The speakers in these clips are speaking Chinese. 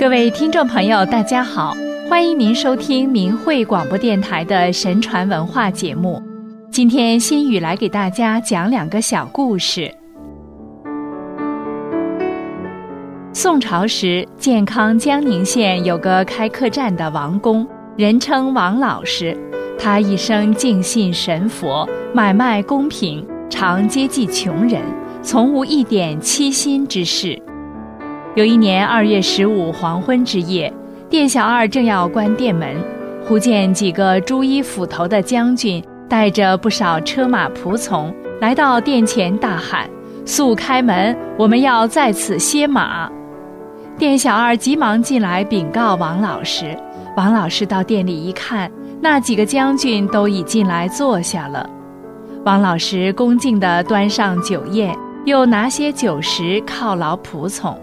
各位听众朋友，大家好，欢迎您收听明慧广播电台的神传文化节目。今天心雨来给大家讲两个小故事。宋朝时，健康江宁县有个开客栈的王公，人称王老师。他一生敬信神佛，买卖公平，常接济穷人，从无一点欺心之事。有一年二月十五黄昏之夜，店小二正要关店门，忽见几个朱衣斧头的将军带着不少车马仆从来到店前，大喊：“速开门，我们要在此歇马。”店小二急忙进来禀告王老师。王老师到店里一看，那几个将军都已进来坐下了。王老师恭敬地端上酒宴，又拿些酒食犒劳仆从。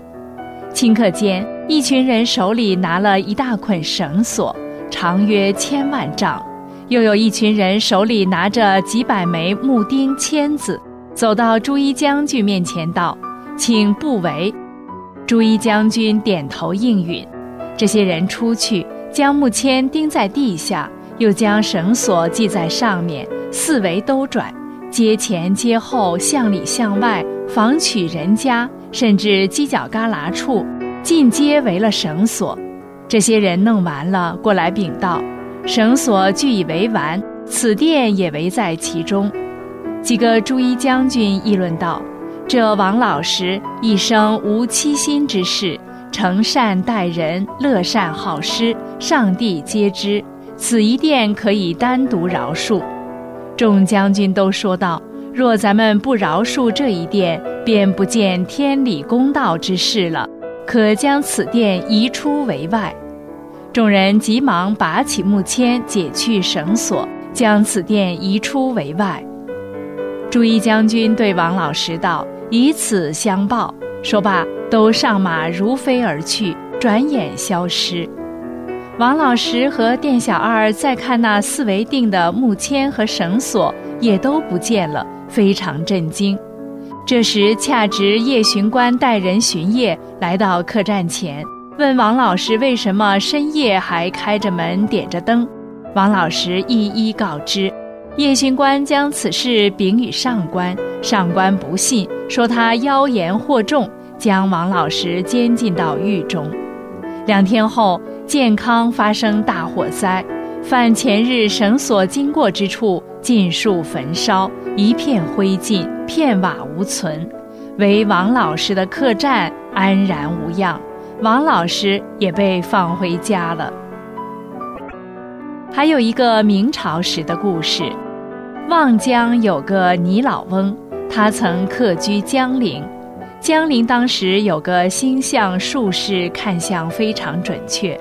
顷刻间，一群人手里拿了一大捆绳索，长约千万丈；又有一群人手里拿着几百枚木钉、签子，走到朱一将军面前道：“请不为。”朱一将军点头应允。这些人出去，将木签钉在地下，又将绳索系在上面，四围兜转，街前街后，向里向外，访取人家。甚至犄角旮旯处，尽皆围了绳索。这些人弄完了，过来禀道：绳索俱已围完，此殿也围在其中。几个朱衣将军议论道：“这王老师一生无欺心之事，诚善待人，乐善好施，上帝皆知。此一殿可以单独饶恕。”众将军都说道。若咱们不饶恕这一殿，便不见天理公道之事了。可将此殿移出为外。众人急忙拔起木签，解去绳索，将此殿移出为外。朱一将军对王老师道：“以此相报。”说罢，都上马如飞而去，转眼消失。王老师和店小二再看那四围定的木签和绳索，也都不见了。非常震惊，这时恰值夜巡官带人巡夜，来到客栈前，问王老师为什么深夜还开着门、点着灯。王老师一一告知，夜巡官将此事禀与上官，上官不信，说他妖言惑众，将王老师监禁到狱中。两天后，健康发生大火灾，犯前日绳索经过之处。尽数焚烧，一片灰烬，片瓦无存，唯王老师的客栈安然无恙，王老师也被放回家了。还有一个明朝时的故事，望江有个倪老翁，他曾客居江陵，江陵当时有个星象术士，看相非常准确。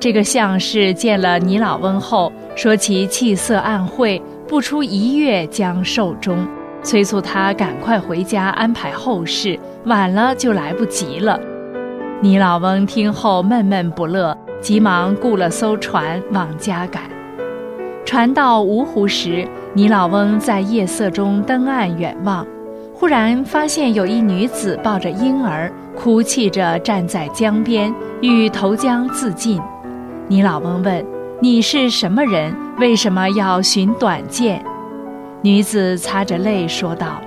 这个相士见了倪老翁后，说其气色暗晦。不出一月将寿终，催促他赶快回家安排后事，晚了就来不及了。倪老翁听后闷闷不乐，急忙雇了艘船往家赶。船到芜湖时，倪老翁在夜色中登岸远望，忽然发现有一女子抱着婴儿，哭泣着站在江边，欲投江自尽。你老翁问。你是什么人？为什么要寻短见？女子擦着泪说道：“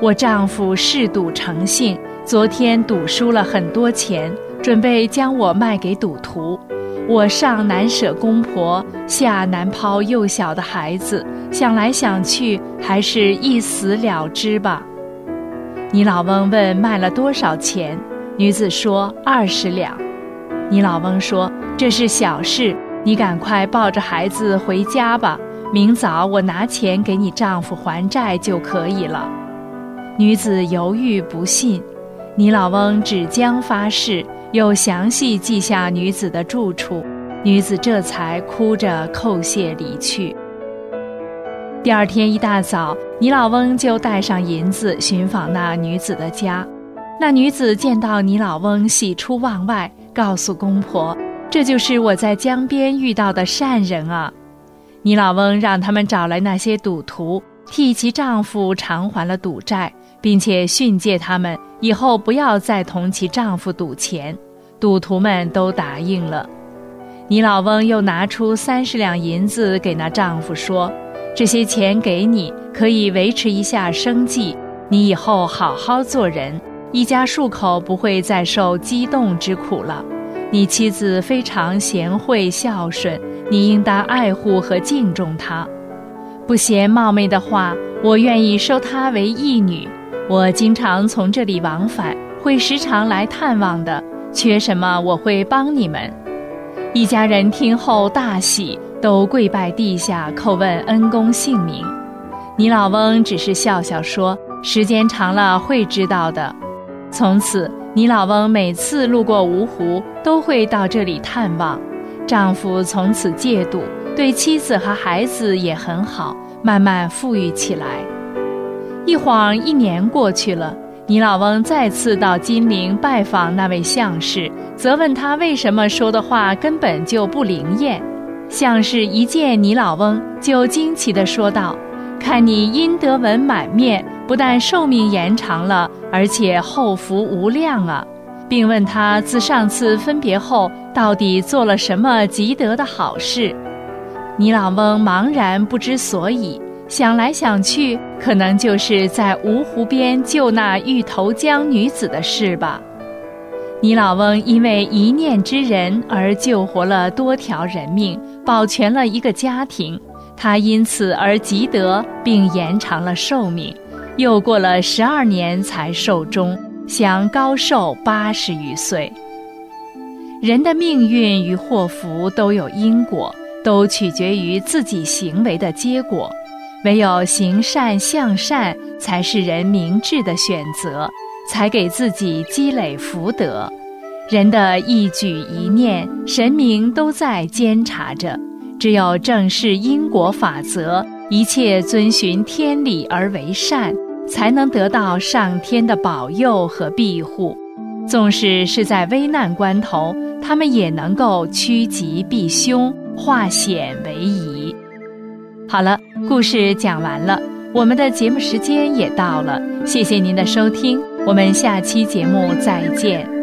我丈夫嗜赌成性，昨天赌输了很多钱，准备将我卖给赌徒。我上难舍公婆，下难抛幼小的孩子，想来想去，还是一死了之吧。”你老翁问卖了多少钱？女子说二十两。你老翁说：“这是小事。”你赶快抱着孩子回家吧，明早我拿钱给你丈夫还债就可以了。女子犹豫不信，你老翁只将发誓，又详细记下女子的住处，女子这才哭着叩谢离去。第二天一大早，你老翁就带上银子寻访那女子的家，那女子见到你老翁，喜出望外，告诉公婆。这就是我在江边遇到的善人啊！你老翁让他们找来那些赌徒，替其丈夫偿还了赌债，并且训诫他们以后不要再同其丈夫赌钱。赌徒们都答应了。倪老翁又拿出三十两银子给那丈夫说：“这些钱给你，可以维持一下生计。你以后好好做人，一家数口不会再受激动之苦了。你妻子非常贤惠孝顺，你应当爱护和敬重她。不嫌冒昧的话，我愿意收她为义女。我经常从这里往返，会时常来探望的。缺什么，我会帮你们。”一家人听后大喜，都跪拜地下叩问恩公姓名。你老翁只是笑笑说：“时间长了会知道的。”从此，倪老翁每次路过芜湖，都会到这里探望。丈夫从此戒赌，对妻子和孩子也很好，慢慢富裕起来。一晃一年过去了。倪老翁再次到金陵拜访那位相士，责问他为什么说的话根本就不灵验。相士一见倪老翁，就惊奇地说道：“看你阴德文满面，不但寿命延长了，而且后福无量啊！”并问他自上次分别后，到底做了什么积德的好事。倪老翁茫然不知所以。想来想去，可能就是在芜湖边救那芋头江女子的事吧。倪老翁因为一念之仁而救活了多条人命，保全了一个家庭，他因此而积德，并延长了寿命，又过了十二年才寿终，享高寿八十余岁。人的命运与祸福都有因果，都取决于自己行为的结果。唯有行善向善，才是人明智的选择，才给自己积累福德。人的一举一念，神明都在监察着。只有正视因果法则，一切遵循天理而为善，才能得到上天的保佑和庇护。纵使是在危难关头，他们也能够趋吉避凶，化险为夷。好了，故事讲完了，我们的节目时间也到了，谢谢您的收听，我们下期节目再见。